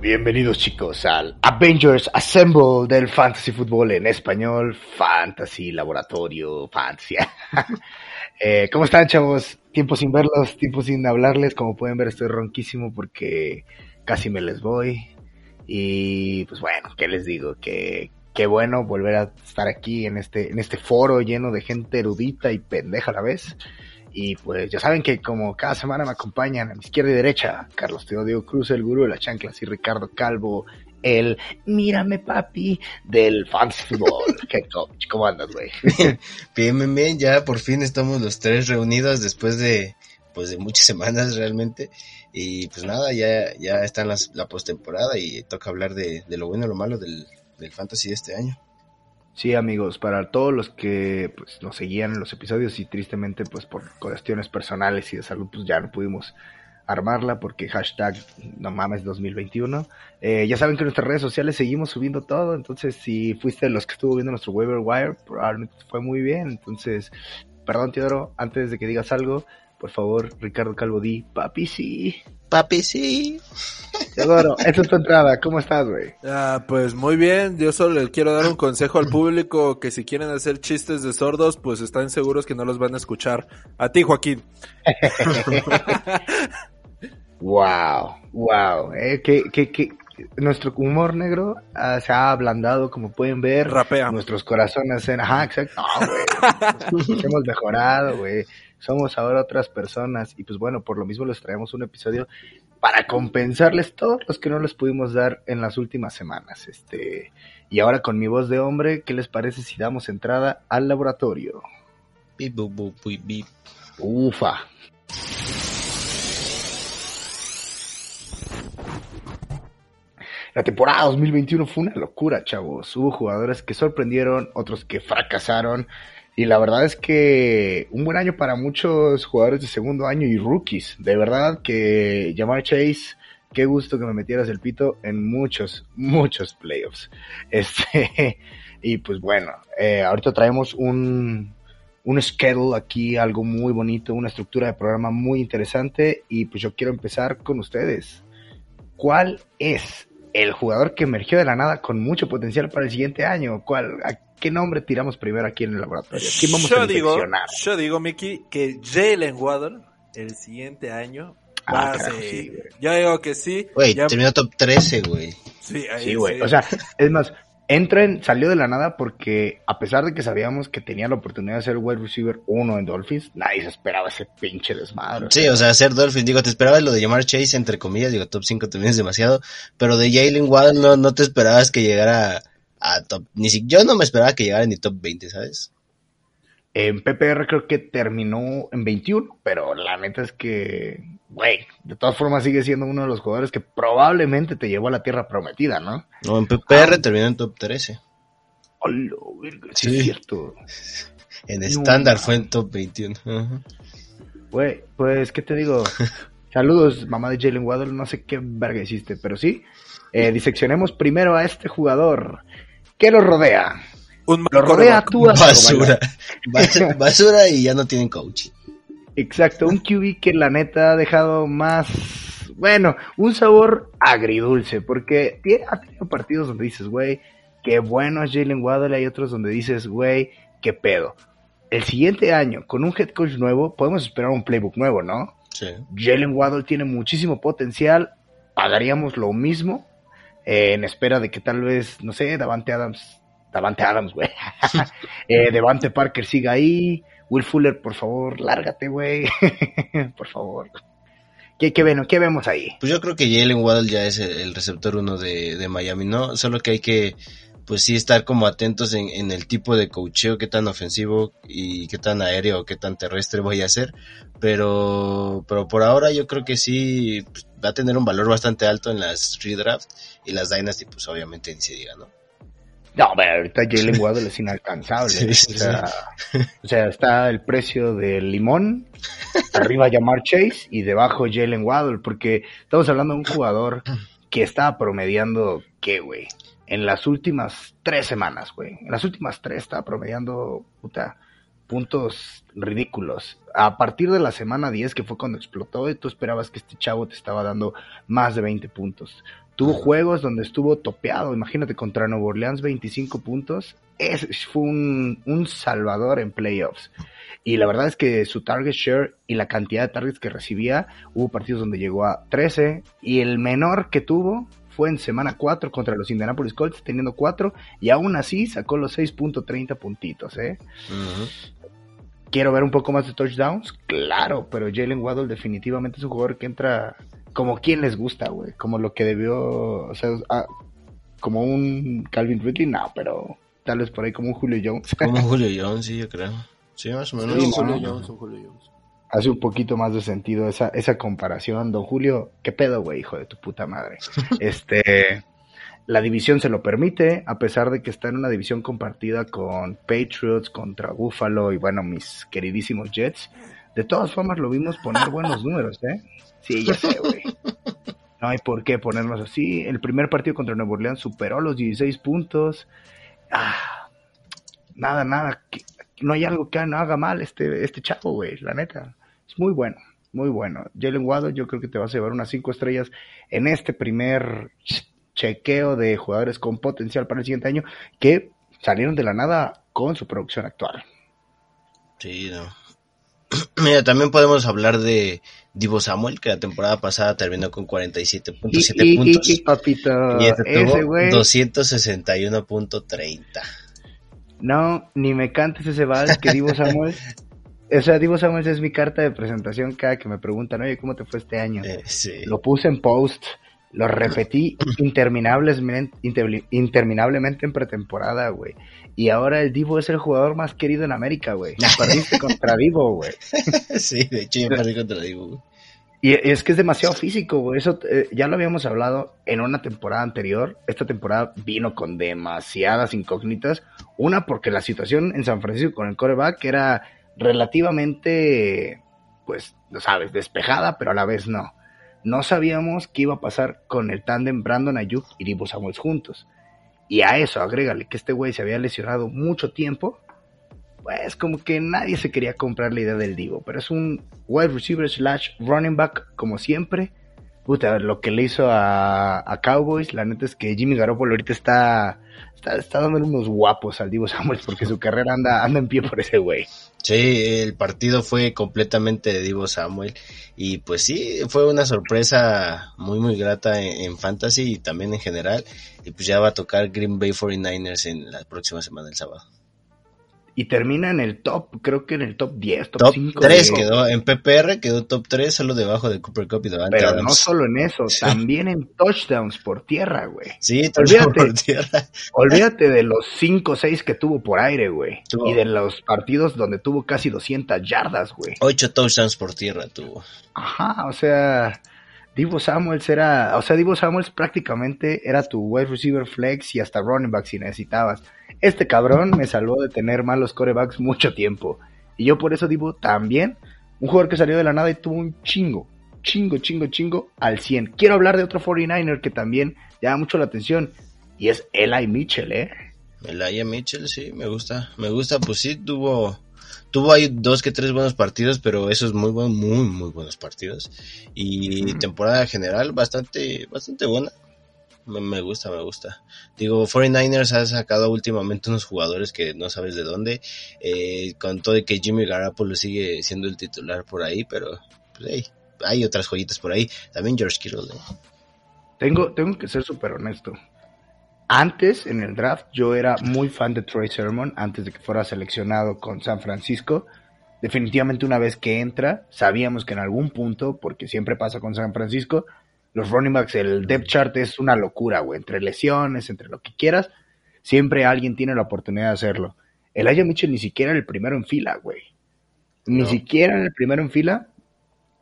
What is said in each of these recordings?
Bienvenidos chicos al Avengers Assemble del Fantasy Football en español, Fantasy Laboratorio, Fantasy. eh, ¿Cómo están chavos? Tiempo sin verlos, tiempo sin hablarles, como pueden ver estoy ronquísimo porque casi me les voy. Y pues bueno, ¿qué les digo? Que qué bueno volver a estar aquí en este, en este foro lleno de gente erudita y pendeja a la vez. Y pues ya saben que como cada semana me acompañan a mi izquierda y derecha, Carlos Teodio Cruz, el gurú de las chanclas, y Ricardo Calvo, el mírame papi del Fantasy Football. ¿Qué coach? ¿Cómo andas, güey? Bien, bien, bien, ya por fin estamos los tres reunidos después de pues de muchas semanas realmente y pues nada, ya, ya está en las- la postemporada y toca hablar de, de lo bueno y lo malo del, del fantasy de este año. Sí, amigos, para todos los que pues, nos seguían en los episodios y tristemente pues por cuestiones personales y de salud pues ya no pudimos armarla porque hashtag no mames 2021. Eh, ya saben que en nuestras redes sociales seguimos subiendo todo, entonces si fuiste de los que estuvo viendo nuestro waiver wire, probablemente fue muy bien. Entonces, perdón Teodoro, antes de que digas algo, por favor, Ricardo Calvo di, papi sí. Papi, sí. Teodoro, esa es tu entrada, ¿cómo estás, güey? Ah, pues muy bien, yo solo le quiero dar un consejo al público que si quieren hacer chistes de sordos, pues están seguros que no los van a escuchar. A ti, Joaquín. Wow, wow, eh, que, que, que nuestro humor negro ah, se ha ablandado, como pueden ver. Rapea. Nuestros corazones en, ajá, exacto. No, güey. Hemos mejorado, güey. Somos ahora otras personas y pues bueno, por lo mismo les traemos un episodio para compensarles todos los que no les pudimos dar en las últimas semanas. Este, y ahora con mi voz de hombre, ¿qué les parece si damos entrada al laboratorio? Bip, bup, buip, bip. Ufa. La temporada 2021 fue una locura, chavos. Hubo jugadores que sorprendieron, otros que fracasaron. Y la verdad es que un buen año para muchos jugadores de segundo año y rookies. De verdad que Jamar Chase, qué gusto que me metieras el pito en muchos, muchos playoffs. Este, y pues bueno, eh, ahorita traemos un, un schedule aquí, algo muy bonito, una estructura de programa muy interesante. Y pues yo quiero empezar con ustedes. ¿Cuál es el jugador que emergió de la nada con mucho potencial para el siguiente año? ¿Cuál, ¿A qué nombre tiramos primero aquí en el laboratorio? ¿Quién vamos yo a digo, yo digo, Mickey, que Jalen Waddle el siguiente año va Ah, a carajo, ser- sí, güey. Yo digo que sí. Güey, ya- terminó top 13, güey. Sí, ahí Sí, güey. O sea, es más, entra en, salió de la nada porque a pesar de que sabíamos que tenía la oportunidad de ser wide receiver uno en Dolphins, nadie se esperaba ese pinche desmadre. Sí, o sea, ser Dolphin, digo, te esperabas lo de llamar Chase, entre comillas, digo, top 5 también es demasiado, pero de Jalen Waddle no, no te esperabas que llegara a top, ni si, yo no me esperaba que llegara ni top 20, ¿sabes? En PPR creo que terminó en 21, pero la neta es que, güey, de todas formas sigue siendo uno de los jugadores que probablemente te llevó a la tierra prometida, ¿no? No, en PPR terminó en top 13. Hola, verga, sí es cierto. En estándar no. fue en top 21. Ajá. Güey, pues, ¿qué te digo? Saludos, mamá de Jalen Waddle, no sé qué verga hiciste, pero sí. Eh, diseccionemos primero a este jugador. ¿Qué lo rodea? un Lo rodea tú Basura. Bas- Basura y ya no tienen coach. Exacto, un QB que la neta ha dejado más, bueno, un sabor agridulce, porque ha tenido partidos donde dices, güey, qué bueno es Jalen Waddle, hay otros donde dices, güey, qué pedo. El siguiente año, con un head coach nuevo, podemos esperar un playbook nuevo, ¿no? Sí. Jalen Waddle tiene muchísimo potencial, pagaríamos lo mismo, eh, en espera de que tal vez, no sé, Davante Adams, Davante Adams, güey, eh, Devante Parker siga ahí, Will Fuller, por favor, lárgate, güey, por favor. ¿Qué, qué, ven- qué vemos ahí? Pues yo creo que Jalen Waddle ya es el, el receptor uno de, de Miami, ¿no? Solo que hay que pues sí estar como atentos en, en el tipo de cocheo, qué tan ofensivo y qué tan aéreo o qué tan terrestre voy a hacer. Pero, pero por ahora yo creo que sí pues, va a tener un valor bastante alto en las redraft y las Dynasty, pues obviamente ni se diga, ¿no? No, pero ahorita Jalen Waddle es inalcanzable. Sí, sí, o, sea, o sea, está el precio del limón, arriba Jamar Chase y debajo Jalen Waddle, porque estamos hablando de un jugador que estaba promediando, ¿qué, güey? En las últimas tres semanas, güey. En las últimas tres estaba promediando, puta, puntos ridículos. A partir de la semana 10, que fue cuando explotó, tú esperabas que este chavo te estaba dando más de 20 puntos. Tuvo juegos donde estuvo topeado, imagínate, contra Nuevo Orleans 25 puntos. Es, fue un, un salvador en playoffs. Y la verdad es que su target share y la cantidad de targets que recibía, hubo partidos donde llegó a 13 y el menor que tuvo fue en semana 4 contra los Indianapolis Colts teniendo 4 y aún así sacó los 6.30 puntitos, ¿eh? Uh -huh. Quiero ver un poco más de touchdowns, claro, pero Jalen Waddle definitivamente es un jugador que entra como quien les gusta, güey, como lo que debió, o sea, ah, como un Calvin Ridley, no, pero tal vez por ahí como un Julio Jones. Como un Julio Jones, sí, yo creo. Sí, más o menos. Sí, Sí, Julio no. Jones, un Julio Jones. Hace un poquito más de sentido esa, esa comparación. Don Julio, ¿qué pedo, güey, hijo de tu puta madre? este, la división se lo permite, a pesar de que está en una división compartida con Patriots, contra Buffalo y bueno, mis queridísimos Jets. De todas formas lo vimos poner buenos números, ¿eh? Sí, ya sé, güey. No hay por qué ponernos así. El primer partido contra Nuevo Orleans superó los 16 puntos. Ah, nada, nada. No hay algo que no haga mal este, este chavo, güey, la neta. Es muy bueno, muy bueno. Jalen Waddle, yo creo que te vas a llevar unas 5 estrellas en este primer ch- chequeo de jugadores con potencial para el siguiente año que salieron de la nada con su producción actual. Sí, no. Mira, también podemos hablar de Divo Samuel, que la temporada pasada terminó con 47.7 Y- y- puntos. y- papito, Y este ese güey, 261.30. no, ni me cantes ese vals que Divo Samuel. O sea, Divo Samuel es mi carta de presentación cada que me preguntan, oye, ¿cómo te fue este año? Eh, sí. Lo puse en post, lo repetí interminablemente, inter- interminablemente en pretemporada, güey. Y ahora el Divo es el jugador más querido en América, güey. Perdiste contra Divo, güey. sí, de hecho yo perdí contra Divo. güey. Y es que es demasiado físico, güey. Eso eh, ya lo habíamos hablado en una temporada anterior. Esta temporada vino con demasiadas incógnitas. Una, porque la situación en San Francisco con el coreback era relativamente, pues, lo sabes, despejada, pero a la vez no. No sabíamos qué iba a pasar con el tándem Brandon Ayuk y Divo Samuels juntos. Y a eso, agrégale que este güey se había lesionado mucho tiempo. Pues como que nadie se quería comprar la idea del Divo, pero es un wide receiver slash running back como siempre. Puta, lo que le hizo a, Cowboys, la neta es que Jimmy Garoppolo ahorita está, está, está dándole unos guapos al Divo Samuels porque su carrera anda, anda en pie por ese güey. Sí, el partido fue completamente de Divo Samuel y pues sí, fue una sorpresa muy muy grata en, en Fantasy y también en general y pues ya va a tocar Green Bay 49ers en la próxima semana el sábado. Y termina en el top, creo que en el top 10, top, Top 5. 3 de- quedó, en PPR quedó top 3 solo debajo de Cooper Cup y Davante Pero Adams. no solo en eso, también en touchdowns por tierra, güey. Sí, touchdown Olvídate. por tierra. Olvídate de los 5 o 6 que tuvo por aire, güey. Y de los partidos donde tuvo casi 200 yardas, güey. 8 touchdowns por tierra tuvo. Ajá, o sea, Divo Samuels era, o sea, Divo Samuels prácticamente era tu wide receiver flex y hasta running back si necesitabas. Este cabrón me salvó de tener malos corebacks mucho tiempo. Y yo por eso Divo también, un jugador que salió de la nada y tuvo un chingo, chingo, chingo, chingo al 100. Quiero hablar de otro 49er que también llama mucho la atención y es Eli Mitchell, ¿eh? Elijah Mitchell, sí, me gusta. Me gusta, pues sí, tuvo, tuvo ahí dos que tres buenos partidos, pero esos muy buenos, muy, muy buenos partidos. Y temporada general bastante, bastante buena. Me, gusta, me gusta. Digo, 49ers ha sacado últimamente unos jugadores que no sabes de dónde. Eh, con todo que Jimmy Garoppolo sigue siendo el titular por ahí, pero pues, hay otras joyitas por ahí. También George Kittle. Tengo, tengo que ser súper honesto. Antes, en el draft, yo era muy fan de Troy Sermon, antes de que fuera seleccionado con San Francisco. Definitivamente una vez que entra, sabíamos que en algún punto, porque siempre pasa con San Francisco, los running backs, el depth chart es una locura, güey, entre lesiones, entre lo que quieras. Siempre alguien tiene la oportunidad de hacerlo. Elijah Mitchell ni siquiera era el primero en fila, güey. Ni No. siquiera era el primero en fila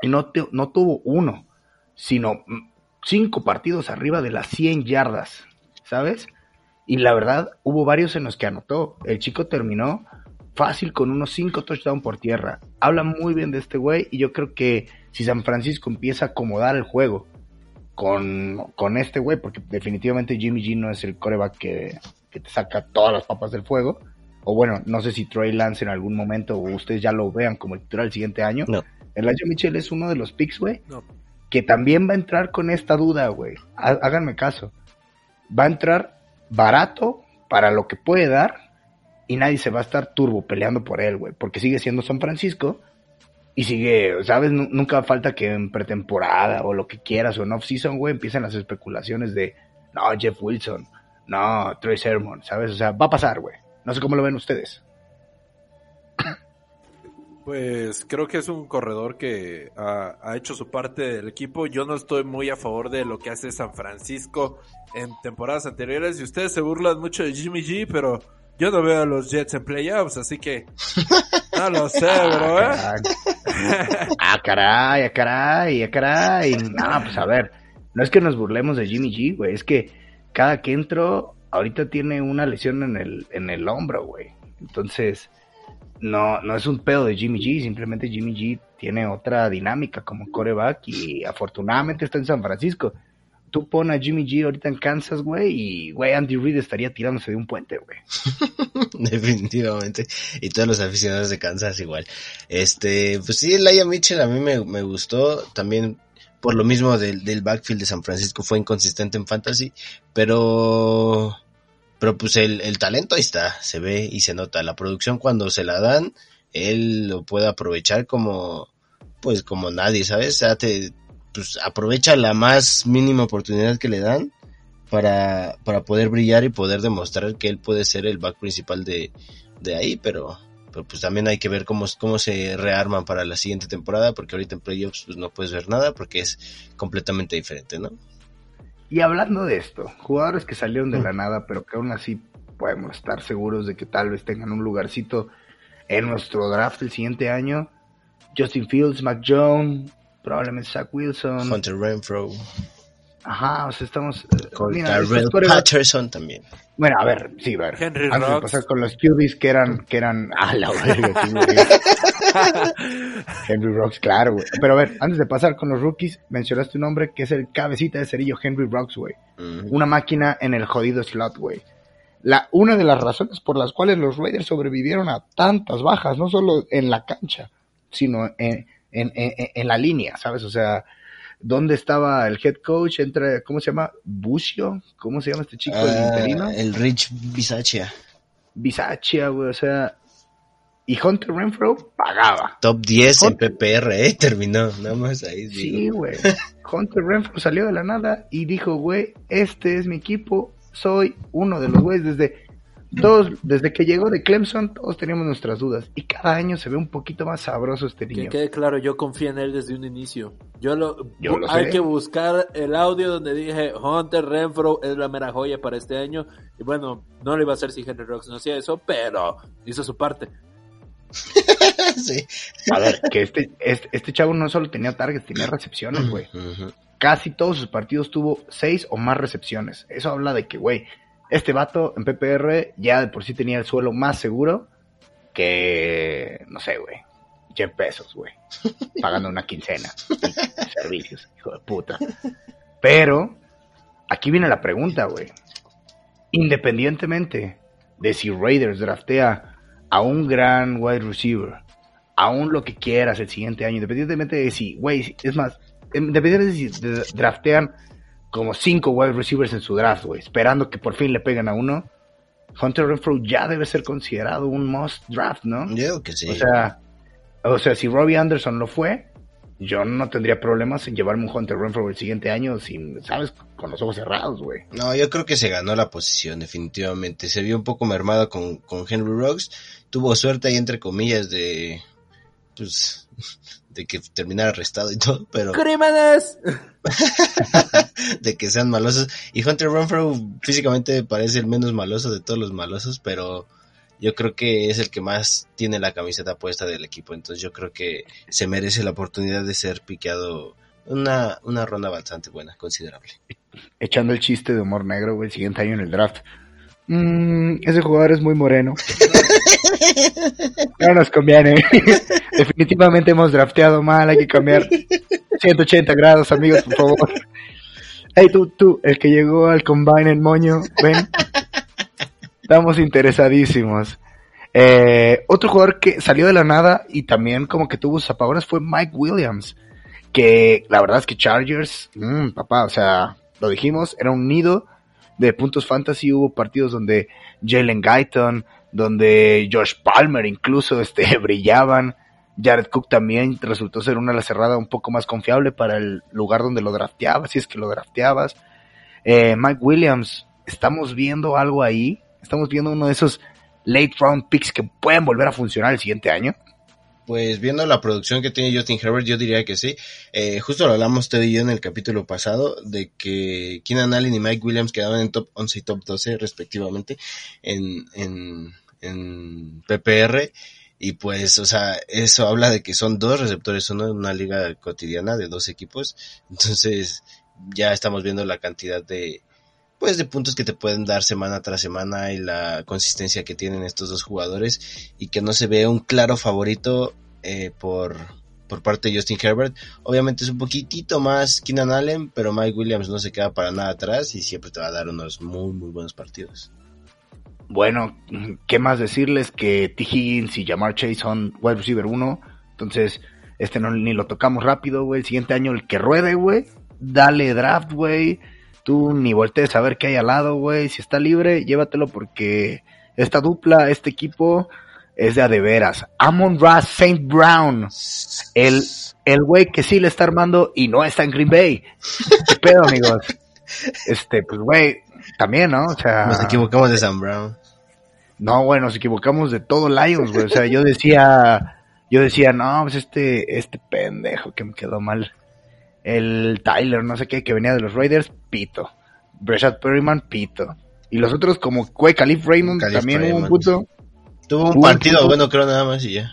y no, te- no tuvo uno, sino mm, cinco partidos arriba de las 100 yardas, ¿sabes? Y la verdad, hubo varios en los que anotó. El chico terminó fácil con unos cinco touchdowns por tierra. Habla muy bien de este güey y yo creo que si San Francisco empieza a acomodar el juego con, con este güey, porque definitivamente Jimmy G no es el coreback que, que te saca todas las papas del fuego. O bueno, no sé si Trey Lance en algún momento o ustedes ya lo vean como el titular el siguiente año. No. Elijah Mitchell es uno de los picks, güey, No. que también va a entrar con esta duda, güey. Há- Háganme caso. Va a entrar barato para lo que puede dar y nadie se va a estar turbo peleando por él, güey, porque sigue siendo San Francisco y sigue, ¿sabes? Nu- nunca falta que en pretemporada o lo que quieras o en off-season, güey, empiecen las especulaciones de, no, Jeff Wilson, no, Trey Sermon, ¿sabes? O sea, va a pasar, güey. No sé cómo lo ven ustedes. Pues creo que es un corredor que ha hecho su parte del equipo. Yo no estoy muy a favor de lo que hace San Francisco en temporadas anteriores. Y ustedes se burlan mucho de Jimmy G, pero yo no veo a los Jets en playoffs, así que no lo sé, bro. ¿eh? Ah, caray, ah, caray, ah, caray. No, pues a ver, no es que nos burlemos de Jimmy G, güey, es que cada que entro, ahorita tiene una lesión en el, en el hombro, güey. Entonces, no, no es un pedo de Jimmy G, simplemente Jimmy G tiene otra dinámica como coreback y afortunadamente está en San Francisco. Tú pon a Jimmy G ahorita en Kansas, güey, y, güey, Andy Reid estaría tirándose de un puente, güey. Definitivamente. Y todos los aficionados de Kansas igual. Este, pues sí, Laia Mitchell a mí me, me gustó. También por lo mismo del, del backfield de San Francisco fue inconsistente en fantasy. Pero, pero pues el, el talento ahí está, se ve y se nota. La producción cuando se la dan, él lo puede aprovechar como, pues como nadie, ¿sabes? O sea, te, pues aprovecha la más mínima oportunidad que le dan para, para poder brillar y poder demostrar que él puede ser el back principal de, de ahí, pero, pero pues también hay que ver cómo, cómo se rearman para la siguiente temporada, porque ahorita en playoffs pues no puedes ver nada porque es completamente diferente, ¿no? Y hablando de esto, jugadores que salieron de la nada, pero que aún así podemos estar seguros de que tal vez tengan un lugarcito en nuestro draft el siguiente año. Justin Fields, Mac Jones, probablemente Zach Wilson. Hunter Renfro, Ajá, o sea, estamos... eh, con mira, Patterson también. Bueno, a ver, sí, a ver. Henry antes de pasar con los QBs que eran, que eran, ah, la verga. Henry Rocks, claro, güey. Pero a ver, antes de pasar con los rookies, mencionaste un nombre que es el cabecita de cerillo, Henry Rocks, güey. Una máquina en el jodido slot, güey. La, una de las razones por las cuales los Raiders sobrevivieron a tantas bajas, no solo en la cancha, sino en, en, en, en la línea, ¿sabes? O sea, ¿dónde estaba el head coach? Entre, ¿Cómo se llama? ¿Bucio? ¿Cómo se llama este chico, el Ah, interino? el Rich Bisaccia, Bisaccia, güey, o sea. Y Hunter Renfro pagaba. top 10 en PPR, ¿eh? Terminó, nada más ahí. Sí, güey. Hunter Renfro salió de la nada y dijo, güey, este es mi equipo, soy uno de los güeyes desde todos, desde que llegó de Clemson, todos teníamos nuestras dudas y cada año se ve un poquito más sabroso este Que niño. quede claro, yo confío en él desde un inicio. Yo lo, Yo lo hay sé. que buscar el audio donde dije Hunter Renfro es la mera joya para este año. Y bueno, no lo iba a hacer si Henry Rocks no hacía eso, pero hizo su parte. sí. A ver, que este, este, este chavo no solo tenía targets, tenía recepciones, güey. Casi todos sus partidos tuvo seis o más recepciones. Eso habla de que, güey, este vato en PPR ya de por sí tenía el suelo más seguro que, no sé, güey, Jeff Bezos, güey, pagando una quincena servicios, hijo de puta. Pero, aquí viene la pregunta, güey. Independientemente de si Raiders draftea a un gran wide receiver, aún lo que quieras el siguiente año, independientemente de si, güey, es más, independientemente de si draftean como cinco wide receivers en su draft, güey, esperando que por fin le peguen a uno, Hunter Renfro ya debe ser considerado un must draft, ¿no? Yo que sí. O sea, o sea, si Robbie Anderson lo fue, yo no tendría problemas en llevarme un Hunter Renfro el siguiente año sin, ¿sabes? Con los ojos cerrados, güey. No, yo creo que se ganó la posición, definitivamente. Se vio un poco mermado con, con Henry Rocks. Tuvo suerte ahí, entre comillas, de. Pues. De que terminara arrestado y todo, pero ¡Crímenes! de que sean malosos. Y Hunter Renfro físicamente parece el menos maloso de todos los malosos, pero yo creo que es el que más tiene la camiseta puesta del equipo. Entonces yo creo que se merece la oportunidad de ser piqueado una, una ronda bastante buena, considerable. Echando el chiste de humor negro, güey, el siguiente año en el draft. Mm, ese jugador es muy moreno. No nos conviene. Definitivamente hemos drafteado mal, hay que cambiar 180 grados, amigos, por favor. Hey, tú, tú, el que llegó al combine en moño, ven. Estamos interesadísimos. Eh, otro jugador que salió de la nada y también como que tuvo sus apagones fue Mike Williams. Que la verdad es que Chargers, mmm, papá, o sea, lo dijimos, era un nido de puntos fantasy. Hubo partidos donde Jalen Guyton, donde Josh Palmer incluso este, brillaban. Jared Cook también resultó ser una ala cerrada un poco más confiable para el lugar donde lo drafteabas, si es que lo drafteabas. Eh, Mike Williams, estamos viendo algo ahí. Estamos viendo uno de esos late round picks que pueden volver a funcionar el siguiente año. Pues viendo la producción que tiene Justin Herbert, yo diría que sí. Eh, justo lo hablamos usted y yo en el capítulo pasado de que Keenan Allen y Mike Williams quedaban en top 11 y top 12 respectivamente en, en, en PPR. Y pues, o sea, eso habla de que son dos receptores uno en una liga cotidiana de dos equipos. Entonces, ya estamos viendo la cantidad de, pues de puntos que te pueden dar semana tras semana y la consistencia que tienen estos dos jugadores y que no se ve un claro favorito eh, por, por parte de Justin Herbert. Obviamente es un poquitito más Keenan Allen, pero Mike Williams no se queda para nada atrás y siempre te va a dar unos muy, muy buenos partidos. Bueno, ¿qué más decirles que T. Higgins y Jamar Chase son wide receiver 1? Entonces, este no ni lo tocamos rápido, güey. El siguiente año el que ruede, güey. Dale draft, güey. Tú ni voltees a ver qué hay al lado, güey. Si está libre, llévatelo porque esta dupla, este equipo es de a de veras. Amon Ra St. Brown. El, el güey que sí le está armando y no está en Green Bay. ¿Qué pedo, amigos? Este, pues, güey, también, ¿no? O sea. Nos equivocamos de Sam Brown. No, güey, nos equivocamos de todo Lions, güey. O sea, yo decía, yo decía, no, pues este, este pendejo que me quedó mal. El Tyler, no sé qué, que venía de los Raiders, pito. Breshad Perryman, pito. Y los otros como, güey, Calif Raymond también hubo un puto. Tuvo un partido punto- bueno, creo nada más y ya.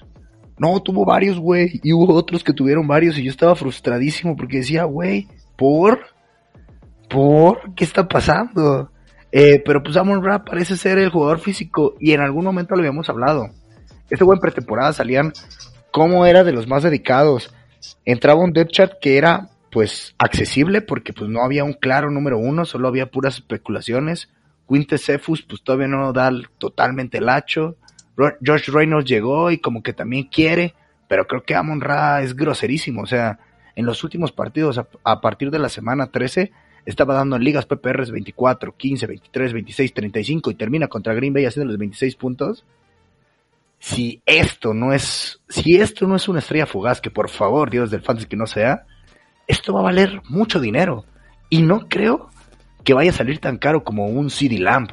No, tuvo varios, güey. Y hubo otros que tuvieron varios y yo estaba frustradísimo porque decía, güey, ¿por? ¿Por? ¿Qué está pasando? Eh, pero pues Amon Ra parece ser el jugador físico y en algún momento lo habíamos hablado. Este güey en pretemporada salían como era de los más dedicados. Entraba un depth que era pues accesible porque pues no había un claro número uno, solo había puras especulaciones. Quinte Cephus pues todavía no da totalmente el hacho. Josh Reynolds llegó y como que también quiere, pero creo que Amon Ra es groserísimo. O sea, en los últimos partidos, a, a partir de la semana 13, estaba dando en ligas PPRs 24, 15, 23, 26, 35 y termina contra Green Bay haciendo los 26 puntos. Si esto no es, si esto no es una estrella fugaz, que por favor, Dios del fantasy que no sea, esto va a valer mucho dinero. Y no creo que vaya a salir tan caro como un CD Lamp.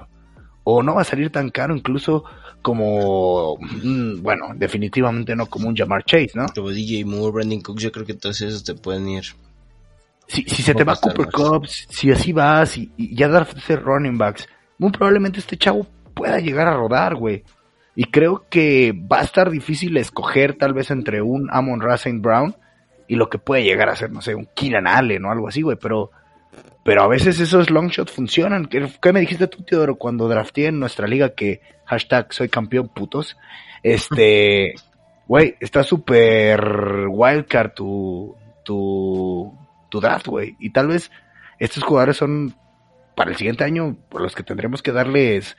O no va a salir tan caro incluso como, mm, bueno, definitivamente no como un Jamar Chase, ¿no? Como DJ Moore, Brandon Cooks, yo creo que todos esos te pueden ir. Si, si se te va Cooper. Cup, si así vas y, y ya darse running backs, muy probablemente este chavo pueda llegar a rodar, güey. Y creo que va a estar difícil escoger tal vez entre un Amon Ra. Brown y lo que puede llegar a ser, no sé, un Keenan Allen o algo así, güey. Pero, pero a veces esos long shots funcionan. ¿Qué, qué me dijiste tú, Teodoro, cuando drafté en nuestra liga que hashtag soy campeón putos? Este, güey, está súper wildcard tu, tu, tu draft, güey. Y tal vez estos jugadores son para el siguiente año por los que tendremos que darles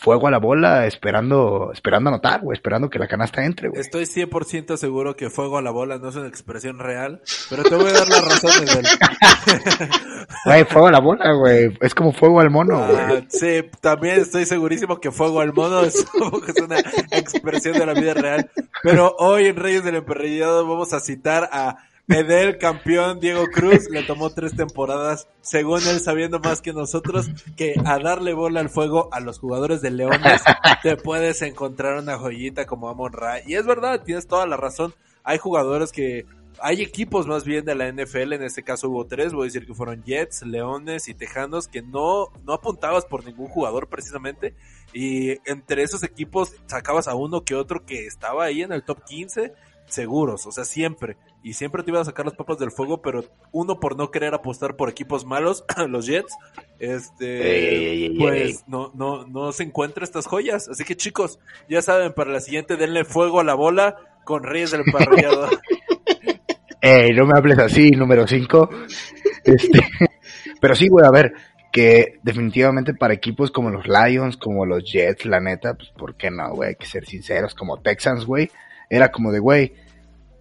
fuego a la bola esperando esperando anotar, güey, esperando que la canasta entre, güey. Estoy 100% seguro que fuego a la bola no es una expresión real, pero te voy a dar las razones del... Güey, fuego a la bola, güey. Es como fuego al mono, güey. Ah, sí, también estoy segurísimo que fuego al mono es, es una expresión de la vida real. Pero hoy en Reyes del Emperrillado vamos a citar a Edel, campeón Diego Cruz. Le tomó tres temporadas, según él sabiendo más que nosotros, que a darle bola al fuego a los jugadores de Leones te puedes encontrar una joyita como Amon Ra. Y es verdad, tienes toda la razón. Hay jugadores que hay equipos más bien de la NFL, en este caso hubo tres, voy a decir que fueron Jets, Leones y Tejanos, que no, no apuntabas por ningún jugador precisamente, y entre esos equipos sacabas a uno que otro que estaba ahí en el top 15, seguros, o sea, siempre, y siempre te iban a sacar las papas del fuego, pero uno por no querer apostar por equipos malos, los Jets, este, Ey, ey, ey, pues ey. no, no, no se encuentra estas joyas, así que chicos, ya saben, para la siguiente denle fuego a la bola con Reyes del Parrillado. Ey, no me hables así, número 5. Este, pero sí, güey, a ver, que definitivamente para equipos como los Lions, como los Jets, la neta, pues, ¿por qué no, güey? Hay que ser sinceros, como Texans, güey. Era como de, güey,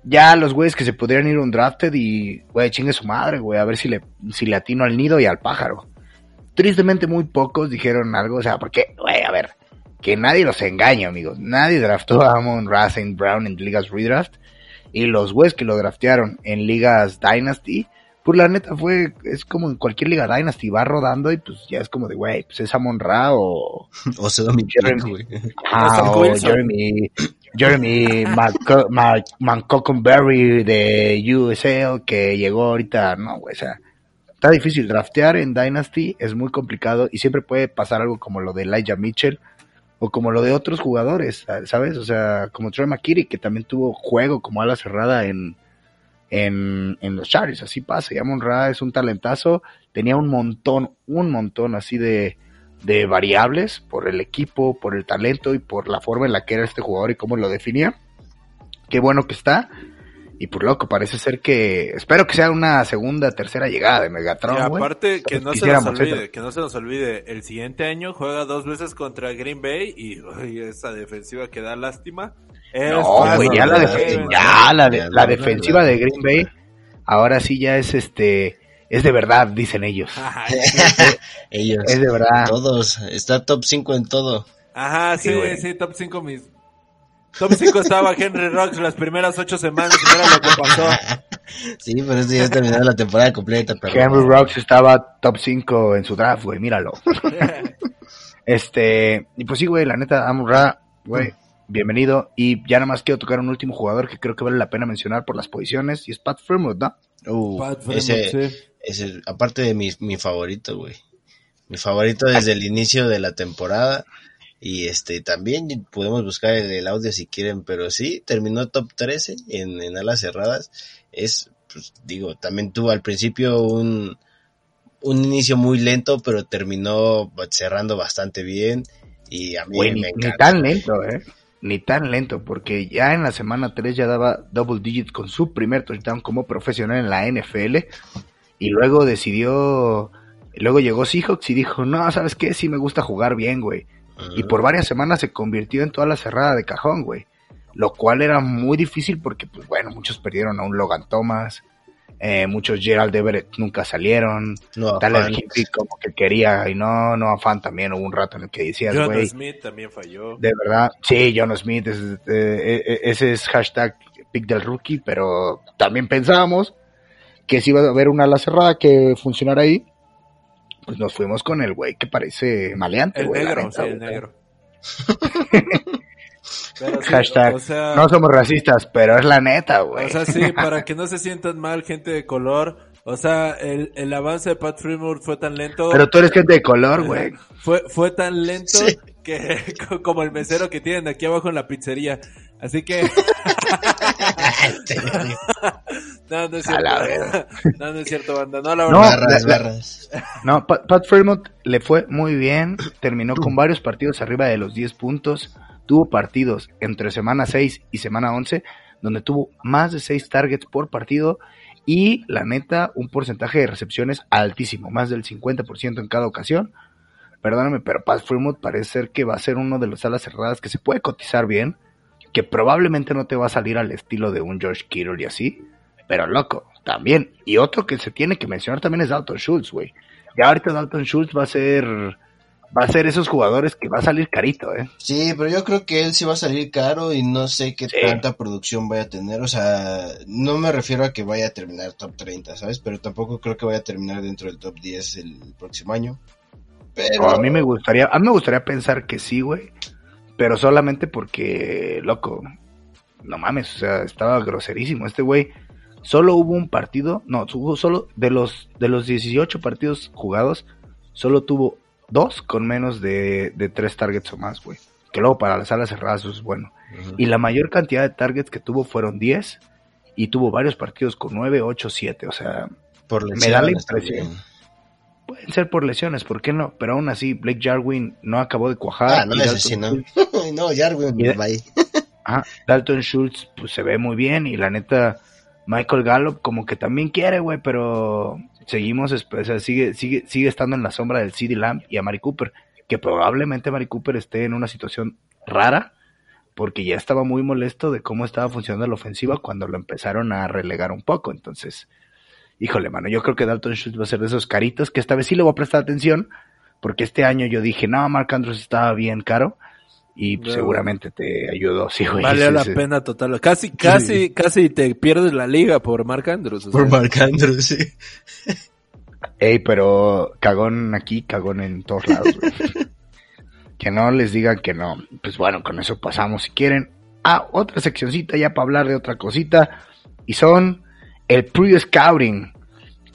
ya los güeyes que se pudieran ir un drafted y, güey, chingue su madre, güey, a ver si le, si le atino al nido y al pájaro. Tristemente muy pocos dijeron algo, o sea, porque, güey, a ver, que nadie los engañe, amigos. Nadie draftó a Amon Racing Brown en ligas redraft. Y los güeyes que lo draftearon en ligas Dynasty, pues la neta fue, es como en cualquier liga Dynasty, va rodando y pues ya es como de, güey, pues es Amon Ra o, O sea, mi Jeremy. güey. ah, o. Jeremy, Jeremy Manco- Ma- Mancoconberry de USL que llegó ahorita, no, o sea, está difícil draftear en Dynasty, es muy complicado y siempre puede pasar algo como lo de Elijah Mitchell o como lo de otros jugadores, ¿sabes? O sea, como Troy McKitty que también tuvo juego como ala cerrada en, en, en los Chargers, así pasa, y Amon Ra es un talentazo, tenía un montón, un montón así de, de variables por el equipo, por el talento y por la forma en la que era este jugador y cómo lo definía. Qué bueno que está. Y por loco, parece ser que. Espero que sea una segunda, tercera llegada de Megatron. Y güey. aparte, que no se nos olvide, que no se nos olvide, el siguiente año juega dos veces contra Green Bay y uy, esa defensiva que da lástima. No, güey, ya, la, ya la, de- defensiva de Green Bay, ahora sí ya es este. Es de verdad, dicen ellos. Ellos. Es de verdad. Todos. Está top 5 en todo. Ajá, sí, Sí, güey. sí, top 5 mis... Top 5 estaba Henry Rocks las primeras ocho semanas y mira lo que pasó. Sí, pero esto ya terminó la temporada completa. Pero Henry Rocks estaba top 5 en su draft, güey, míralo. Este, y pues sí, güey, la neta, Amon-Ra, güey, bienvenido. Y ya nada más quiero tocar un último jugador que creo que vale la pena mencionar por las posiciones, y es Pat Fremont, ¿no? Uh, Pat Fremont, ese, sí. Ese, aparte de mi, mi favorito, güey. Mi favorito desde el inicio de la temporada. Y este, también podemos buscar el, el audio si quieren, pero sí, terminó top 13 en, en alas cerradas. Es, pues, digo, también tuvo al principio un, un inicio muy lento, pero terminó cerrando bastante bien. Y a mí ni, me ni encanta. tan lento, ¿eh? Ni tan lento, porque ya en la semana 3 ya daba double digits con su primer touchdown como profesional en la NFL. Y luego decidió. Luego llegó Seahawks y dijo: No, ¿sabes qué? Sí me gusta jugar bien, güey. Y por varias semanas se convirtió en toda la cerrada de cajón, güey. Lo cual era muy difícil porque, pues bueno, muchos perdieron a un Logan Thomas. eh, muchos Gerald Everett nunca salieron. No, Tyler. Higbee como que quería y no, no afán también hubo un rato en el que decías, John. Smith también falló. De verdad, sí, John Smith, es, eh, eh, ese es hashtag pick del rookie, pero también pensábamos que si iba a haber una ala cerrada que funcionara ahí, pues nos fuimos con el güey que parece maleante, El güey. negro, neta, sí, el negro. Pero sí, Hashtag, o sea, no somos racistas, pero es la neta, güey. O sea, sí, para que no se sientan mal gente de color. O sea, el, el avance de Pat Fremont fue tan lento. pero tú eres gente de color, güey. Fue, fue tan lento Sí. que como el mesero que tienen aquí abajo en la pizzería. Así que, no, no es A la cierto. No, no es cierto, banda. No, la No, verdad. barras, la- la- barras. No, Pat, Pat Fremont le fue muy bien, terminó con varios partidos arriba de los 10 puntos, tuvo partidos entre semana 6 y semana 11, donde tuvo más de 6 targets por partido y la neta un porcentaje de recepciones altísimo, más del 50% en cada ocasión. Perdóname, pero Pat Fremont parece ser que va a ser uno de los alas cerradas que se puede cotizar bien, que probablemente no te va a salir al estilo de un George Kittle y así, pero loco, también. Y otro que se tiene que mencionar también es Dalton Schultz, güey. Ya ahorita Dalton Schultz va a ser va a ser esos jugadores que va a salir carito, ¿eh? Sí, pero yo creo que él sí va a salir caro y no sé qué Sí. tanta producción vaya a tener. O sea, no me refiero a que vaya a terminar top 30, ¿sabes? Pero tampoco creo que vaya a terminar dentro del top 10 el próximo año. Pero A mí me gustaría, a mí me gustaría pensar que sí, güey, pero solamente porque, loco, no mames, o sea, estaba groserísimo este güey. Solo hubo un partido, no, hubo solo de los, de los 18 partidos jugados, solo tuvo dos con menos de, de tres targets o más, güey. Que luego para las alas cerradas es bueno. Y la mayor cantidad de targets que tuvo fueron 10 y tuvo varios partidos con 9, 8, 7. O sea, Por me da la impresión. Pueden ser por lesiones, ¿por qué no? Pero aún así, Blake Jarwin no acabó de cuajar. Ah, no, Dalton sí, no. No, Jarwin, Y ajá, Dalton Schultz pues, se ve muy bien y la neta, Michael Gallup como que también quiere, güey, pero seguimos, o sea, sigue, sigue, sigue estando en la sombra del CD Lamb y a Mari Cooper, que probablemente Mari Cooper esté en una situación rara, porque ya estaba muy molesto de cómo estaba funcionando la ofensiva cuando lo empezaron a relegar un poco, entonces, híjole, mano, yo creo que Dalton Schultz va a ser de esos caritos que esta vez sí le voy a prestar atención, porque este año yo dije, no, Mark Andrews estaba bien caro, y seguramente te ayudó, sí, güey. Sí, la sí. pena total. Casi, casi, casi te pierdes la liga por Mark Andrews. o Por sea. Marc Andrews, sí. Ey, pero cagón aquí, cagón en todos lados, güey. que no les digan que no. Pues bueno, con eso pasamos, si quieren, a otra seccioncita ya para hablar de otra cosita. Y son el pre-scouting.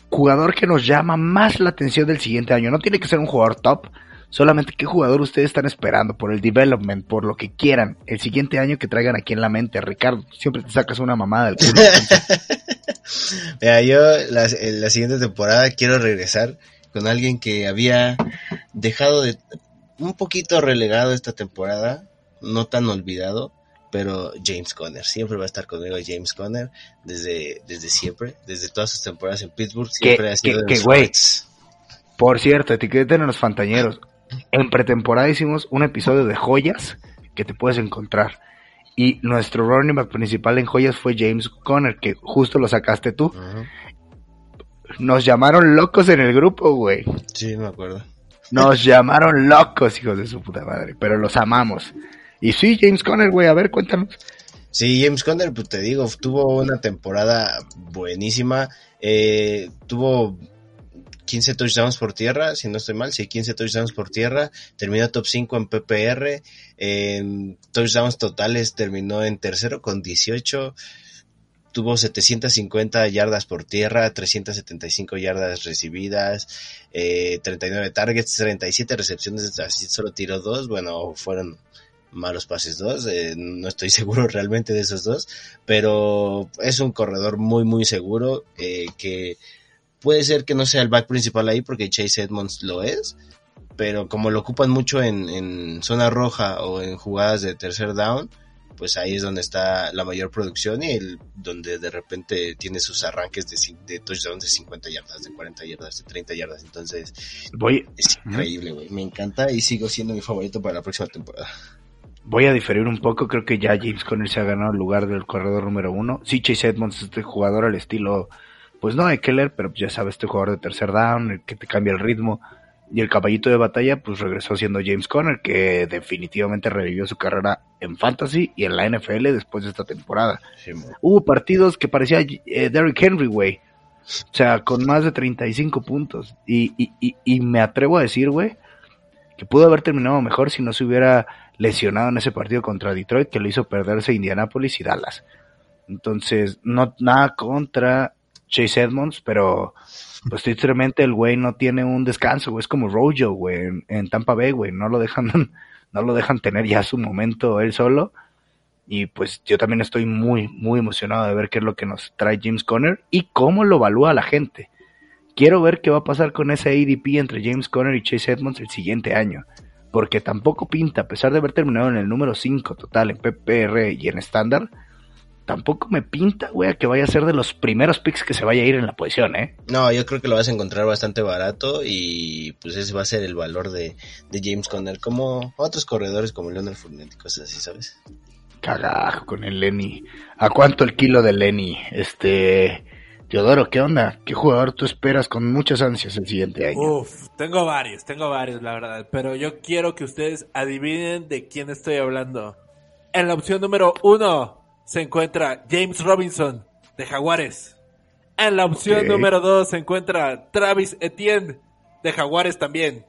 Jugador que nos llama más la atención del siguiente año. No tiene que ser un jugador top. Solamente qué jugador ustedes están esperando por el development, por lo que quieran. El siguiente año que traigan aquí en la mente. Ricardo, siempre te sacas una mamada del culo. Mira, yo la, la siguiente temporada quiero regresar con alguien que había dejado de un poquito relegado esta temporada, no tan olvidado, pero James Conner, siempre va a estar conmigo James Conner desde desde siempre, desde todas sus temporadas en Pittsburgh, siempre ha sido que- güey. Por cierto, etiqueten a los fantañeros. En pretemporada hicimos un episodio de joyas que te puedes encontrar. Y nuestro running back principal en joyas fue James Conner, que justo lo sacaste tú. Nos llamaron locos en el grupo, güey. Sí, me acuerdo. Nos llamaron locos, hijos de su puta madre. Pero los amamos. Y sí, James Conner, güey, a ver, cuéntanos. Sí, James Conner, pues te digo, tuvo una temporada buenísima. Eh, tuvo 15 touchdowns por tierra, si no estoy mal, sí, 15 touchdowns por tierra. Terminó top 5 en PPR. En touchdowns totales terminó en tercero con 18. Tuvo 750 yardas por tierra, 375 yardas recibidas, eh, 39 targets, 37 recepciones, así solo tiró dos. Bueno, fueron malos pases dos, eh, no estoy seguro realmente de esos dos, pero es un corredor muy muy seguro eh, que puede ser que no sea el back principal ahí porque Chase Edmonds lo es, pero como lo ocupan mucho en, en zona roja o en jugadas de tercer down, pues ahí es donde está la mayor producción y el, donde de repente tiene sus arranques de, de touchdowns de 50 yardas, de 40 yardas, de 30 yardas, entonces Voy, es increíble, güey, me encanta y sigo siendo mi favorito para la próxima temporada. Voy a diferir un poco. Creo que ya James Conner se ha ganado el lugar del corredor número uno. Sí, Chase Edmonds es este jugador al estilo, pues no de Keller, pero ya sabes, este jugador de tercer down, el que te cambia el ritmo. Y el caballito de batalla, pues regresó siendo James Conner, que definitivamente revivió su carrera en Fantasy y en la NFL después de esta temporada. Hubo partidos que parecía eh, Derrick Henry, güey. O sea, con más de 35 puntos. Y, y, y, y me atrevo a decir, güey, que pudo haber terminado mejor si no se hubiera lesionado en ese partido contra Detroit, que lo hizo perderse Indianapolis y Dallas. Entonces, no nada contra Chase Edmonds, pero pues tristemente el güey no tiene un descanso, güey. Es como Rojo, güey, en, Tampa Bay, güey. No lo dejan, no lo dejan tener ya su momento él solo. Y pues yo también estoy muy, muy emocionado de ver qué es lo que nos trae James Conner y cómo lo evalúa la gente. Quiero ver qué va a pasar con ese ADP entre James Conner y Chase Edmonds el siguiente año. Porque tampoco pinta, a pesar de haber terminado en el número 5 total en PPR y en estándar, tampoco me pinta, güey, a que vaya a ser de los primeros picks que se vaya a ir en la posición, ¿eh? No, yo creo que lo vas a encontrar bastante barato y pues ese va a ser el valor de, de James Conner, como otros corredores como Leonard Fournette y cosas así, ¿sabes? Cagajo con el Lenny. ¿A cuánto el kilo de Lenny? Este. Teodoro, ¿qué onda? ¿Qué jugador tú esperas con muchas ansias el siguiente año? Uf, tengo varios, tengo varios, la verdad. Pero yo quiero que ustedes adivinen de quién estoy hablando. En la opción número uno se encuentra James Robinson de Jaguares. En la opción número dos se encuentra Travis Etienne de Jaguares también.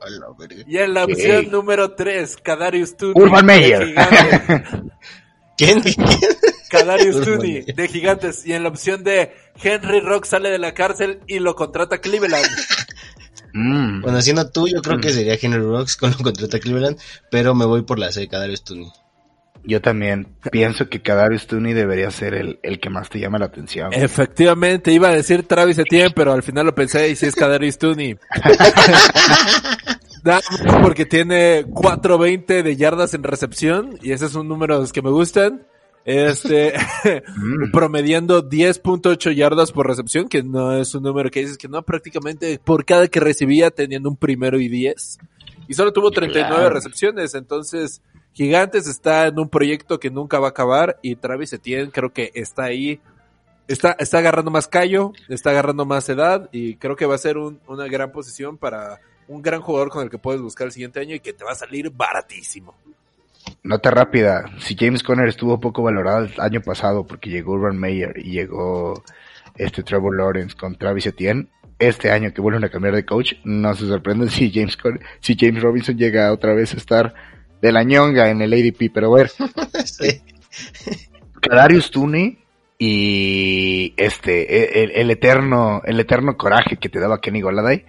Y en la opción número tres, Kadarius Toney Urban de Meyer. Gigantes. ¿Quién? ¿Quién? Kadarius Tooney de Gigantes y en la opción de Henry Rock sale de la cárcel y lo contrata Cleveland. Mm. Bueno, siendo tú, yo creo que sería Henry Rocks con lo contrata Cleveland, pero me voy por la C de Kadarius Tooney. Yo también pienso que Kadarius Tooney debería ser el, el que más te llama la atención. Efectivamente, iba a decir Travis Etienne, pero al final lo pensé y si es Kadarius Tooney. Porque tiene 4.20 de yardas en recepción y ese es un número de los que me gustan. Este, Mm. promediando 10.8 yardas por recepción, que no es un número que dices que no, prácticamente por cada que recibía teniendo un primero y 10. Y solo tuvo 39 Claro. recepciones, entonces Gigantes está en un proyecto que nunca va a acabar y Travis Etienne creo que está ahí está, está agarrando más callo, está agarrando más edad y creo que va a ser un- una gran posición para un gran jugador con el que puedes buscar el siguiente año y que te va a salir baratísimo. Nota rápida, si James Conner estuvo poco valorado el año pasado porque llegó Urban Meyer y llegó este Trevor Lawrence con Travis Etienne, este año que vuelven a cambiar de coach, no se sorprenden si James Conner, si James Robinson llega otra vez a estar de la ñonga en el ADP, pero a ver, Sí. Kadarius Tooney y este el, el eterno el eterno coraje que te daba Kenny Goladay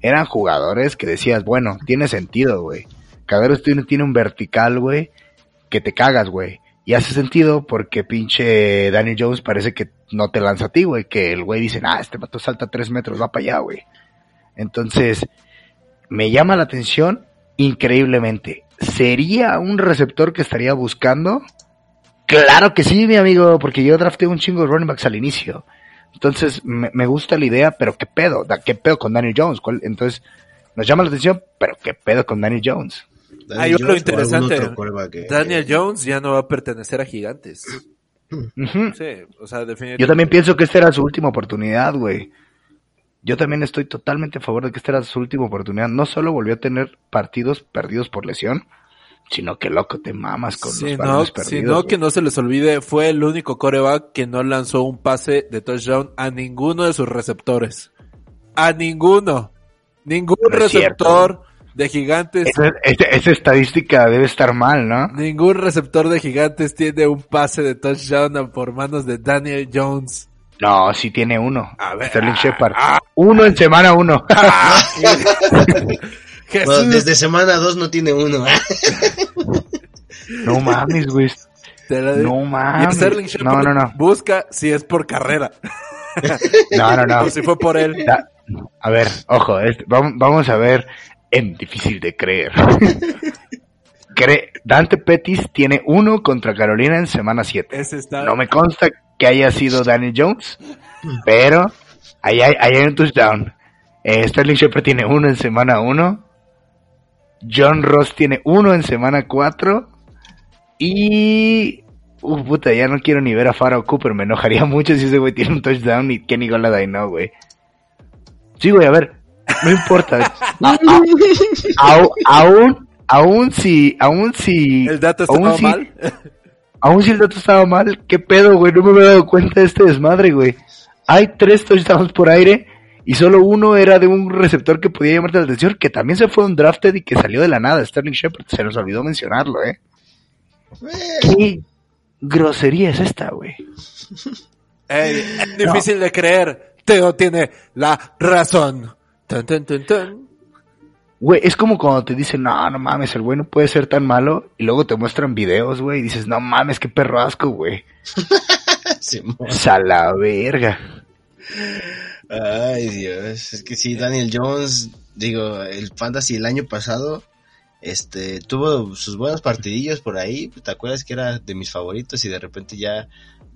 eran jugadores que decías bueno tiene sentido güey Kadarius Tooney tiene un vertical güey que te cagas güey y hace sentido porque pinche Danny Jones parece que no te lanza a ti güey que el güey dice ah este vato salta tres metros va para allá güey entonces me llama la atención increíblemente sería un receptor que estaría buscando Claro que sí, mi amigo, porque yo drafté un chingo de running backs al inicio. Entonces, me, gusta la idea, pero qué pedo, qué pedo con Daniel Jones. ¿Cuál- Entonces, nos llama la atención, pero qué pedo con Daniel Jones. Daniel Hay lo Jones o algún interesante. que- Daniel Jones ya no va a pertenecer a Gigantes. Ujú. Sí, o sea, definitivamente. Yo también pienso que esta era su última oportunidad, güey. Yo también estoy totalmente a favor de que esta era su última oportunidad. No solo volvió a tener partidos perdidos por lesión, sino que loco te mamas con Sí, los no, perdidos. sino güey. que no se les olvide, fue el único coreback que no lanzó un pase de touchdown a ninguno de sus receptores. A ninguno. Ningún No es cierto. receptor de gigantes, Esa, esa- esa estadística debe estar mal, ¿no? ningún receptor de gigantes tiene un pase de touchdown por manos de Daniel Jones. No, sí tiene uno. A ver, Sterling ah, Shepard. ah. Uno en semana uno. Jesús, Bueno, desde semana 2 no tiene uno. no mames, güey. te la digo. No Y mames. Sterling No, Shepard no, no. busca si es por carrera No, no, no. o si fue por él. Da- a ver, ojo, es- vamos, vamos a ver en difícil de creer. Cre- Dante Pettis tiene uno contra Carolina en semana 7. Ese está. No me consta que haya sido Danny Jones, pero ahí hay, ahí hay un touchdown. Eh, Sterling Shepard tiene uno en semana 1. John Ross tiene uno en semana 4. Y... Uh, puta, ya no quiero ni ver a Farrah Cooper. Me enojaría mucho si ese güey tiene un touchdown y Kenny Golladay no, güey. Sí, güey, a ver. No importa. A- aún, aún si, aún si... El dato aún estaba si- mal. Aún si el dato estaba mal, ¿qué pedo, güey? No me había dado cuenta de este desmadre, güey. Hay tres touchdowns por aire y solo uno era de un receptor que podía llamarte la atención, que también se fue un drafted y que salió de la nada, Sterling Shepard. Se nos olvidó mencionarlo, ¿eh? ¿Qué grosería es esta, güey? Ey, es difícil de creer. Teo tiene la razón. Tan, tan, tan, tan. Güey, es como cuando te dicen, no, no mames, el güey no puede ser tan malo, y luego te muestran videos, güey, y dices, no mames, qué perro asco, güey. Simón. A la verga. Ay, Dios. Es que sí, Daniel Jones, digo, el Fantasy el año pasado, este, tuvo sus buenos partidillos por ahí. ¿Te acuerdas que era de mis favoritos y de repente ya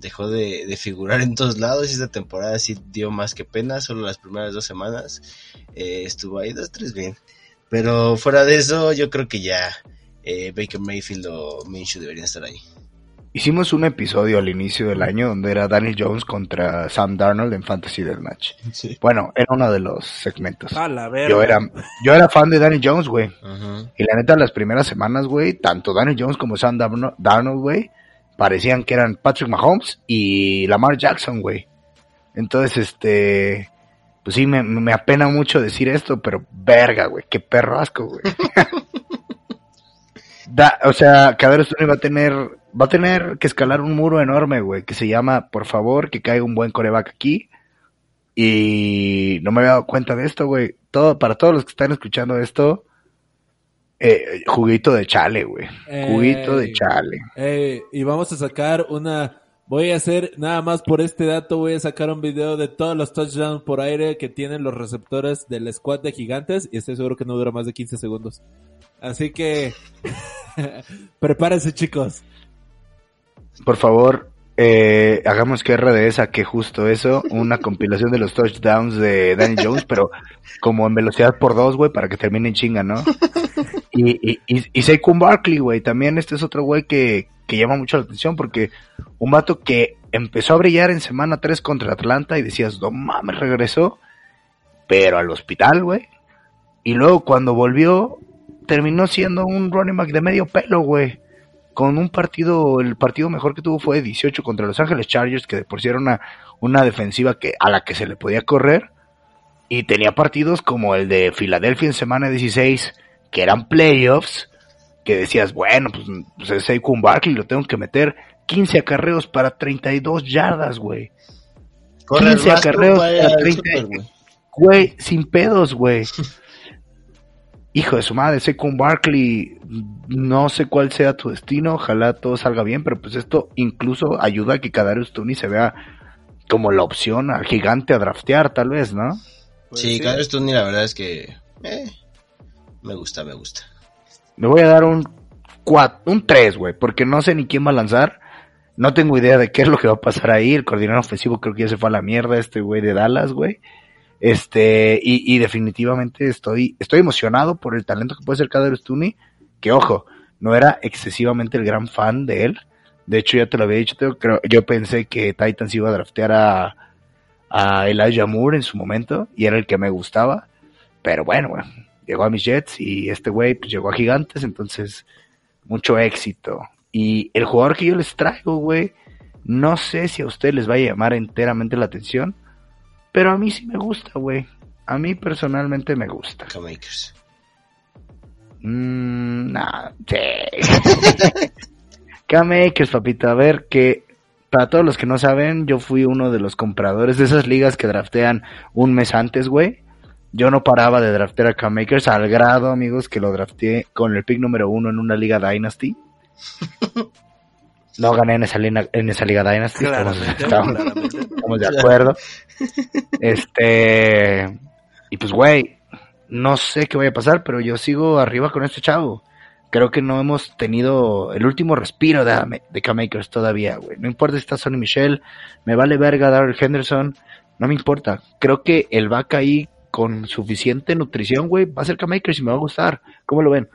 dejó de, de figurar en todos lados? Y esta temporada sí dio más que pena, solo las primeras dos semanas eh, estuvo ahí dos, tres bien. Pero fuera de eso, yo creo que ya eh, Baker Mayfield o Minshew deberían estar ahí. Hicimos un episodio al inicio del año donde era Daniel Jones contra Sam Darnold en Fantasy Deathmatch. Sí. Bueno, era uno de los segmentos. A la verga. Yo era, yo era fan de Daniel Jones, güey. Y la neta, las primeras semanas, güey, tanto Daniel Jones como Sam Darno- Darnold, güey, parecían que eran Patrick Mahomes y Lamar Jackson, güey. Entonces, este, pues sí, me, me apena mucho decir esto, pero verga, güey, qué perro asco, güey. Da, o sea, Cadero Stoney va a tener, va a tener que escalar un muro enorme, güey, que se llama, por favor, que caiga un buen coreback aquí. Y no me había dado cuenta de esto, güey. Todo, para todos los que están escuchando esto, eh, juguito de chale, güey. Juguito de chale. Eh, y vamos a sacar una. Voy a hacer, nada más por este dato, voy a sacar un video de todos los touchdowns por aire que tienen los receptores del squad de gigantes y estoy seguro que no dura más de 15 segundos. Así que, prepárense chicos. Por favor, eh, hagamos que RD saque justo eso, una compilación de los touchdowns de Danny Jones, pero como en velocidad por dos, güey, para que termine en chinga, ¿no? Y, y, y, y Saquon Barkley, güey, también este es otro güey que, que llama mucho la atención porque un vato que empezó a brillar en semana 3 contra Atlanta y decías, no mames, regresó, pero al hospital, güey. Y luego cuando volvió, terminó siendo un running back de medio pelo, güey con un partido, el partido mejor que tuvo fue 18 contra Los Ángeles Chargers, que de por sí era una, una defensiva que, a la que se le podía correr, y tenía partidos como el de Filadelfia en semana 16, que eran playoffs, que decías, bueno, pues, pues es Saquon Barkley, lo tengo que meter 15 acarreos para 32 yardas, güey. Corre 15 más que acarreos para al 30. Super, güey. Güey, sin pedos, güey. Hijo de su madre, Saquon Barkley, no sé cuál sea tu destino, ojalá todo salga bien, pero pues esto incluso ayuda a que Kadarius Toney se vea como la opción al gigante a draftear, tal vez, ¿no? Pues sí, Kadarius la verdad es que eh, me gusta, me gusta. Me voy a dar un 4, un 3, güey, porque no sé ni quién va a lanzar. No tengo idea de qué es lo que va a pasar ahí. El coordinador ofensivo creo que ya se fue a la mierda, este güey de Dallas, güey. Este, y, definitivamente estoy, estoy emocionado por el talento que puede ser Kadarius Toney, que ojo, no era excesivamente el gran fan de él. De hecho, ya te lo había dicho, Teo, creo, yo pensé que Titans iba a draftear a, a Elijah Moore en su momento, y era el que me gustaba. Pero bueno, llegó a mis Jets y este güey pues, llegó a Gigantes, entonces mucho éxito. Y el jugador que yo les traigo, güey, no sé si a ustedes les va a llamar enteramente la atención, pero a mí sí me gusta, güey. A mí personalmente me gusta. K-Makers. Mmm, nah, sí. K-Makers, papito. A ver, que para todos los que no saben, yo fui uno de los compradores de esas ligas que draftean un mes antes, güey. Yo no paraba de draftear a K-Makers al grado, amigos, que lo drafteé con el pick número uno en una liga Dynasty. No gané en esa, lina- en esa liga Dynasty, estamos, estamos de acuerdo. Este, y pues, güey, no sé qué vaya a pasar, pero yo sigo arriba con este chavo. Creo que no hemos tenido el último respiro de, de K-Makers todavía, güey. No importa si está Sonny Michel, me vale verga Darrell Henderson, no me importa. Creo que el vaca ahí con suficiente nutrición, güey, va a ser K-Makers y me va a gustar. ¿Cómo lo ven?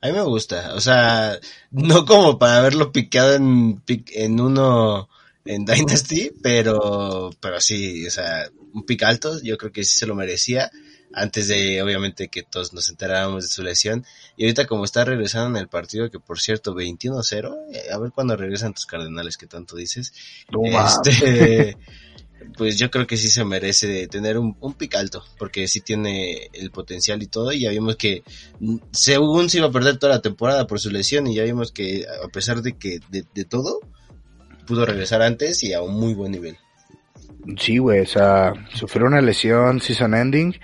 A mí me gusta, o sea, no como para haberlo picado en, en uno en Dynasty, pero, pero sí, o sea, un pick alto, yo creo que sí se lo merecía, antes de, obviamente, que todos nos enteráramos de su lesión, y ahorita como está regresando en el partido, que por cierto, 21-0, eh, a ver cuándo regresan tus cardenales que tanto dices, No este, pues yo creo que sí se merece tener un, un pick alto, porque sí tiene el potencial y todo, y ya vimos que mm, según se iba a perder toda la temporada por su lesión, y ya vimos que a pesar de que de, de todo, pudo regresar antes y a un muy buen nivel. Sí, güey, o sea, sufrió una lesión season ending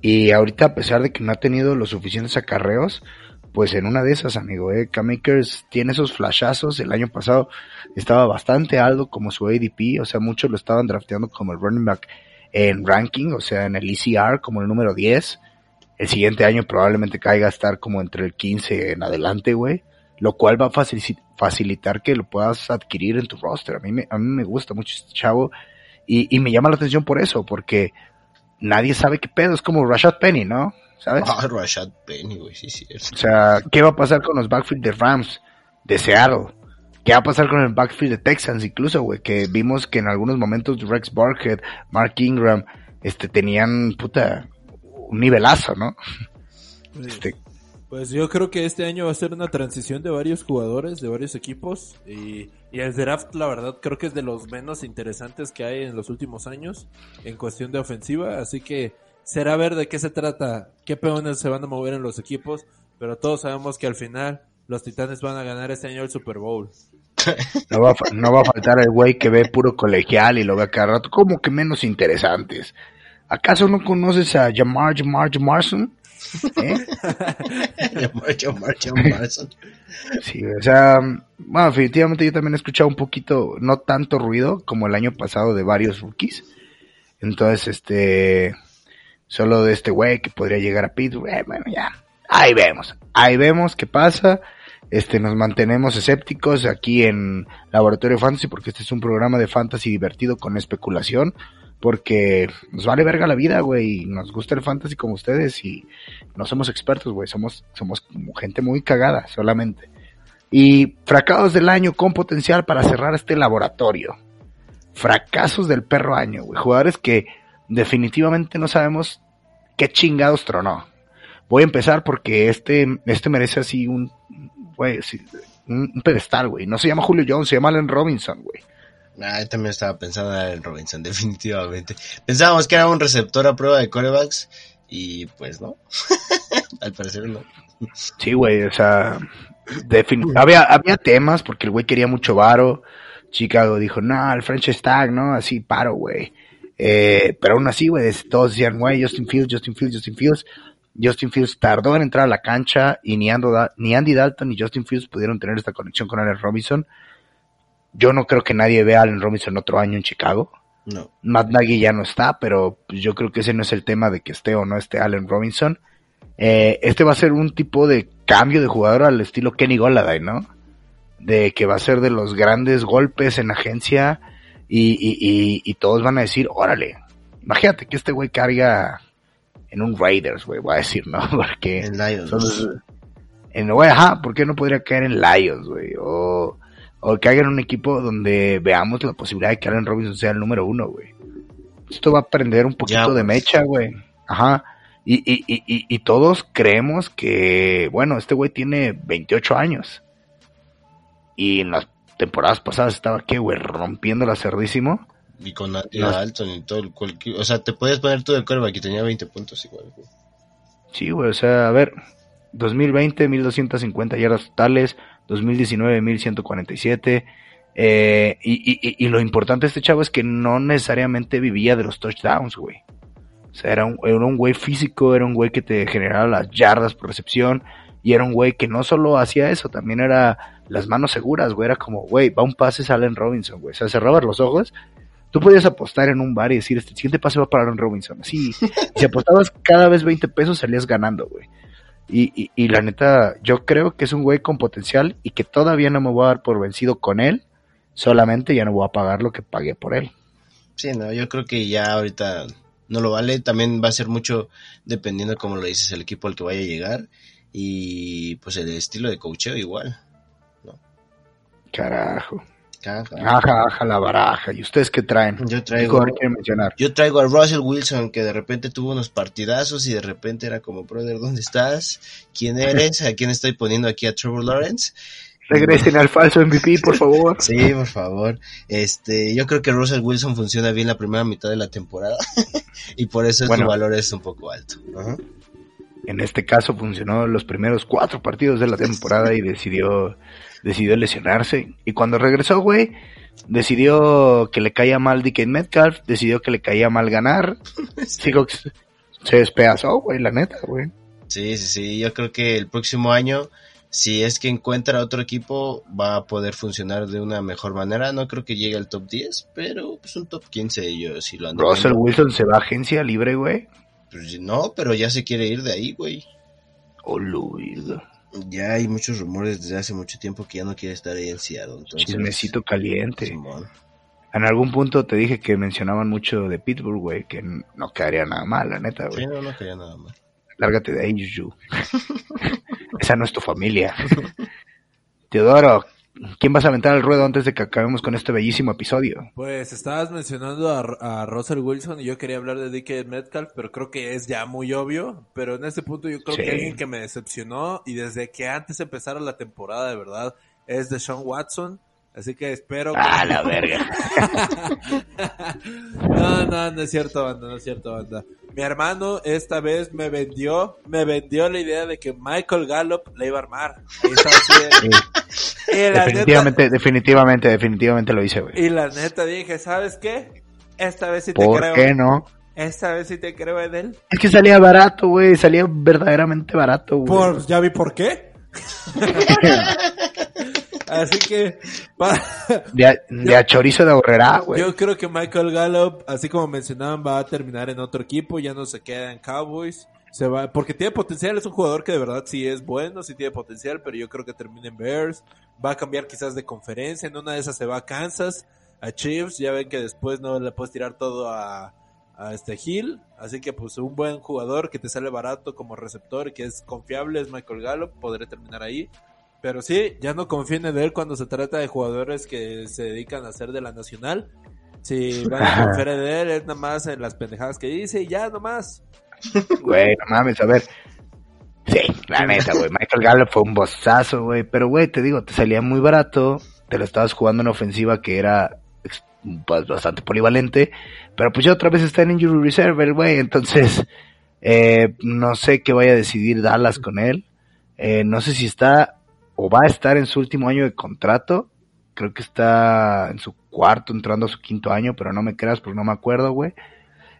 y ahorita a pesar de que no ha tenido los suficientes acarreos, pues en una de esas, amigo, eh, K-Makers tiene esos flashazos, el año pasado estaba bastante alto como su ADP, o sea, muchos lo estaban drafteando como el running back en ranking, o sea, en el ECR como el número 10, el siguiente año probablemente caiga a estar como entre el 15 en adelante, güey, lo cual va a facil- facilitar que lo puedas adquirir en tu roster, a mí me, a mí me gusta mucho este chavo, y, y me llama la atención por eso, porque nadie sabe qué pedo, es como Rashad Penny, ¿no? ¿Sabes? Ah, Rashad Penny, güey, sí, sí. O sea, ¿qué va a pasar con los backfield de Rams, de Seattle? ¿Qué va a pasar con el backfield de Texans incluso, güey? Que vimos que en algunos momentos Rex Barkhead, Mark Ingram, este, tenían, puta, un nivelazo, ¿no? Este, Pues yo creo que este año va a ser una transición de varios jugadores, de varios equipos. Y, y el draft, la verdad, creo que es de los menos interesantes que hay en los últimos años en cuestión de ofensiva. Así que será ver de qué se trata, qué peones se van a mover en los equipos. Pero todos sabemos que al final los Titanes van a ganar este año el Super Bowl. No va, a, no va a faltar el güey que ve puro colegial y lo ve a cada rato como que menos interesantes. ¿Acaso no conoces a Jamar Jamar Jamarson? ¿Eh? Jamar, Jamar, Jamarson. Sí, o sea, bueno, definitivamente yo también he escuchado un poquito, no tanto ruido como el año pasado de varios rookies. Entonces, este, solo de este güey que podría llegar a Pittsburgh, eh, bueno, ya, ahí vemos, ahí vemos qué pasa. Este, nos mantenemos escépticos aquí en Laboratorio Fantasy porque este es un programa de fantasy divertido con especulación. Porque nos vale verga la vida, güey. Nos gusta el fantasy como ustedes y no somos expertos, güey. Somos, somos como gente muy cagada solamente. Y fracasos del año con potencial para cerrar este laboratorio. Fracasos del perro año, güey. Jugadores que definitivamente no sabemos qué chingados tronó. Voy a empezar porque este, este merece así un, güey, un, un pedestal, güey. No se llama Julio Jones, se llama Allen Robinson, güey. Ah, yo también estaba pensando en Allen Robinson, definitivamente. Pensábamos que era un receptor a prueba de corebacks y pues no. Al parecer no. Sí, güey, o sea, había, había temas porque el güey quería mucho varo. Chicago dijo, no, el French Stag, ¿no? Así, paro, güey. Eh, pero aún así, güey, todos decían, güey, Justin Fields, Justin Fields, Justin Fields. Justin Fields tardó en entrar a la cancha y ni, Ando ni Andy Dalton ni Justin Fields pudieron tener esta conexión con Allen Robinson. Yo no creo que nadie vea a Allen Robinson otro año en Chicago. No. Matt Nagy ya no está, pero pues, yo creo que ese no es el tema de que esté o no esté Allen Robinson. Eh, este va a ser un tipo de cambio de jugador al estilo Kenny Golladay, ¿no? De que va a ser de los grandes golpes en agencia y, y, y, y todos van a decir, órale, imagínate que este güey carga en un Raiders, güey, voy a decir, ¿no? Porque En Lions. los- en, güey, ajá, ¿por qué no podría caer en Lions, güey? O, o que hagan un equipo donde veamos la posibilidad de que Allen Robinson sea el número uno, güey. Esto va a prender un poquito Ya, de pues. mecha, güey. Ajá. Y, y, y, y, y todos creemos que, bueno, este güey tiene 28 años. Y en las temporadas pasadas estaba, ¿qué, güey? Rompiéndola cerdísimo. Y con Andy. Dalton y todo el cualquier... O sea, te puedes poner todo el coreback y tenía 20 puntos igual. güey. Sí, güey, o sea, a ver, 2020, 1250 yardas totales, 2019, 1147. Eh, y, y, y- y lo importante de este chavo es que no necesariamente vivía de los touchdowns, güey. O sea, era un, era un güey físico, era un güey que te generaba las yardas por recepción. Y era un güey que no solo hacía eso, también era las manos seguras, güey. Era como, güey, va un pase, sale Allen Robinson, güey. O sea, cerrabas los ojos. Tú podías apostar en un bar y decir, este siguiente pase va para Allen Robinson. Así, si apostabas cada vez 20 pesos, salías ganando, güey. Y, y, y la neta, yo creo que es un güey con potencial y que todavía no me voy a dar por vencido con él. Solamente ya no voy a pagar lo que pagué por él. Sí, no, yo creo que ya ahorita no lo vale. También va a ser mucho dependiendo, como lo dices, el equipo al que vaya a llegar. Y pues el estilo de coacheo igual. Carajo. Caja. Aja, aja la baraja. ¿Y ustedes qué traen? Yo ¿Qué traigo, mencionar? yo traigo a Russell Wilson que de repente tuvo unos partidazos y de repente era como, brother, ¿dónde estás? ¿Quién eres? ¿A quién estoy poniendo aquí a Trevor Lawrence? Regresen al falso MVP, por favor. Sí, por favor. Este, yo creo que Russell Wilson funciona bien la primera mitad de la temporada y por eso Bueno. su valor es un poco alto. Ajá. En este caso funcionó los primeros cuatro partidos de la temporada y decidió, decidió lesionarse. Y cuando regresó, güey, decidió que le caía mal DK Metcalf, decidió que le caía mal ganar. Seahawks se despedazó, güey, la neta, güey. Sí, sí, sí. Yo creo que el próximo año, si es que encuentra otro equipo, va a poder funcionar de una mejor manera. No creo que llegue al top 10, pero pues un top 15 yo sí lo ando Russell viendo. Wilson se va a agencia libre, güey. Pues, no, pero ya se quiere ir de ahí, güey. Oh, Luis. Ya hay muchos rumores desde hace mucho tiempo que ya no quiere estar ahí en Seattle. Entonces, Chismecito caliente. Simón. En algún punto te dije que mencionaban mucho de Pittsburgh, güey, que no quedaría nada mal, la neta, güey. Sí, no, no quería nada más. Lárgate de ahí, Juju. Esa no es tu familia. Teodoro, ¿quién vas a aventar al ruedo antes de que acabemos con este bellísimo episodio? Pues estabas mencionando a, a Russell Wilson y yo quería hablar de DK Metcalf, pero creo que es ya muy obvio. Pero en este punto yo creo Sí. que alguien que me decepcionó y desde que antes empezara la temporada de verdad es de Sean Watson. Así que espero que... Ah, la verga. no, no, no es cierto, banda, no es cierto, banda. Mi hermano esta vez me vendió, me vendió la idea de que Michael Gallup le iba a armar. Y estaba así de- y la Definitivamente, neta, definitivamente, definitivamente lo hice, güey. y la neta dije, ¿sabes qué? Esta vez sí te ¿Por creo. qué no? Esta vez sí te creo en él. Es que salía barato, güey. Salía verdaderamente barato, güey. Por, ya vi por qué. Así que De, a, de a chorizo de ahorrera, güey. yo creo que Michael Gallup, así como mencionaban, va a terminar en otro equipo, ya no se queda en Cowboys. Se va, porque tiene potencial, es un jugador que de verdad sí es bueno, sí tiene potencial, pero yo creo que termina en Bears. Va a cambiar quizás de conferencia, en una de esas se va a Kansas, a Chiefs, ya ven que después no le puedes tirar todo a, a este Hill, así que pues un buen jugador que te sale barato como receptor y que es confiable es Michael Gallup, podré terminar ahí. Pero sí, ya no confíen en él cuando se trata de jugadores que se dedican a hacer de la nacional. Si van a confiar en él, es nada más en las pendejadas que dice y ya nomás. Güey, no mames, a ver. Sí, la neta, güey. Michael Gallup fue un bozazo, güey. Pero, güey, te digo, te salía muy barato. Te lo estabas jugando en ofensiva que era pues, bastante polivalente. Pero pues ya otra vez está en Injury Reserve, el güey. Entonces, eh, no sé qué vaya a decidir Dallas con él. Eh, no sé si está o va a estar en su último año de contrato. Creo que está en su cuarto, entrando a su quinto año, pero no me creas porque no me acuerdo, güey.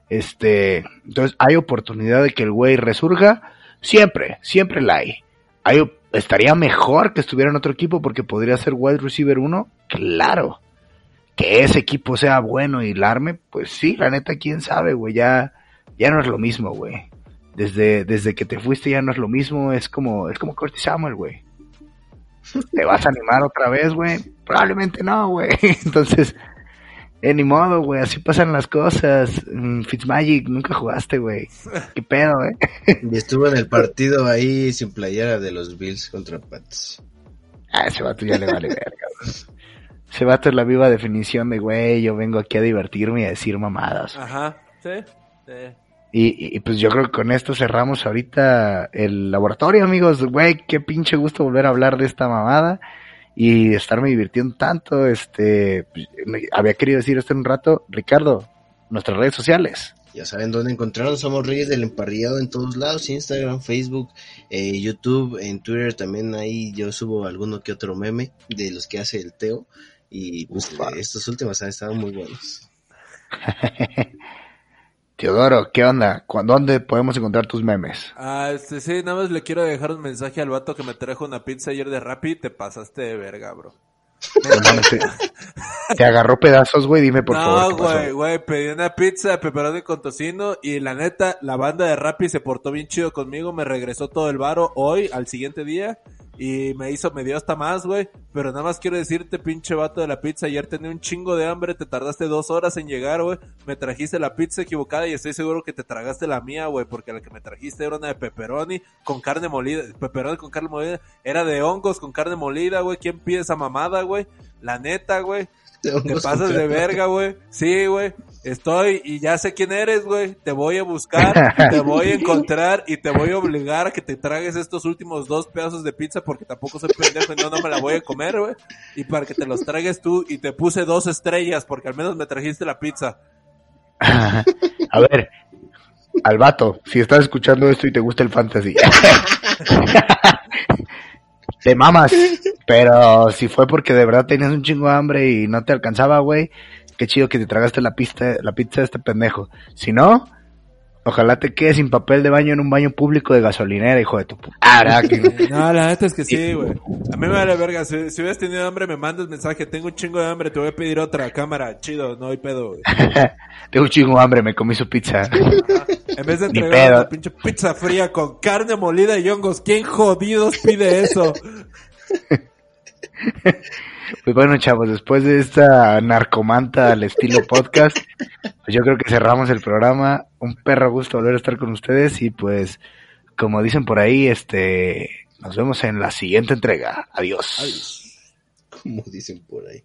Este, entonces hay oportunidad de que el güey resurja. Siempre, siempre la hay. Estaría mejor que estuviera en otro equipo porque podría ser wide receiver uno. Claro. Que ese equipo sea bueno y larme, pues sí, la neta, quién sabe, güey. Ya, ya no es lo mismo, güey. Desde, desde que te fuiste ya no es lo mismo. Es como, es como Curtis Samuel, güey. ¿Te vas a animar otra vez, güey? Probablemente no, güey. Entonces, eh, ni modo, güey, así pasan las cosas. Mm, Fitzmagic, nunca jugaste, güey. ¿Qué pedo, eh? Y estuvo en el partido ahí sin playera de los Bills contra Pats. Ah, ese vato ya le vale verga, güey. Ese vato es la viva definición de, güey, yo vengo aquí a divertirme y a decir mamadas. Ajá, sí, sí. Y, y, pues yo creo que con esto cerramos ahorita el laboratorio, amigos. Güey, qué pinche gusto volver a hablar de esta mamada y estarme divirtiendo tanto. Este, pues, había querido decir esto en un rato. Ricardo, nuestras redes sociales. Ya saben dónde encontrarnos, somos Reyes del Emparrillado en todos lados, Instagram, Facebook, eh, YouTube, en Twitter también ahí yo subo alguno que otro meme de los que hace el Teo y pues Ufa. eh, estos últimos han estado muy buenos. Teodoro, ¿qué onda? ¿Cu- ¿Dónde podemos encontrar tus memes? Ah, este, sí, nada más le quiero dejar un mensaje al vato que me trajo una pizza ayer de Rappi. Te pasaste de verga, bro. No te, te agarró pedazos, güey. Dime por no, favor. ¿qué pasó? güey, güey, pedí una pizza de pepperoni con tocino y la neta, la banda de Rappi se portó bien chido conmigo, me regresó todo el varo hoy, al siguiente día, y me hizo, me dio hasta más, güey, pero nada más quiero decirte, pinche vato de la pizza, ayer tenía un chingo de hambre, te tardaste dos horas en llegar, güey, me trajiste la pizza equivocada y estoy seguro que te tragaste la mía, güey, porque la que me trajiste era una de pepperoni con carne molida, pepperoni con carne molida, era de hongos con carne molida, güey, ¿quién pide esa mamada, güey? La neta, güey. Te pasas de verga, güey. Sí, güey. Estoy y ya sé quién eres, güey. Te voy a buscar, te voy a encontrar y te voy a obligar a que te tragues estos últimos dos pedazos de pizza porque tampoco soy pendejo y no, no me la voy a comer, güey. Y para que te los tragues tú y te puse dos estrellas porque al menos me trajiste la pizza. A ver, al vato, si estás escuchando esto y te gusta el fantasy. te mamas, pero si fue porque de verdad tenías un chingo de hambre y no te alcanzaba, güey, qué chido que te tragaste la pista, la pizza de este pendejo. Si no, ojalá te quedes sin papel de baño en un baño público de gasolinera, hijo de tu puta. que- No, la neta es que sí, güey. A mí me vale verga. Si, si hubieras tenido hambre, me mandas mensaje. Tengo un chingo de hambre, te voy a pedir otra cámara. Chido, no hay pedo, güey. Tengo un chingo de hambre, me comí su pizza. En vez de Ni entregar pedo. una pinche pizza fría con carne molida y hongos, ¿quién jodidos pide eso? Pues bueno, chavos, después de esta narcomanta al estilo podcast, pues yo creo que cerramos el programa. Un perro gusto volver a estar con ustedes y pues, como dicen por ahí, este, nos vemos en la siguiente entrega. Adiós. Como dicen por ahí.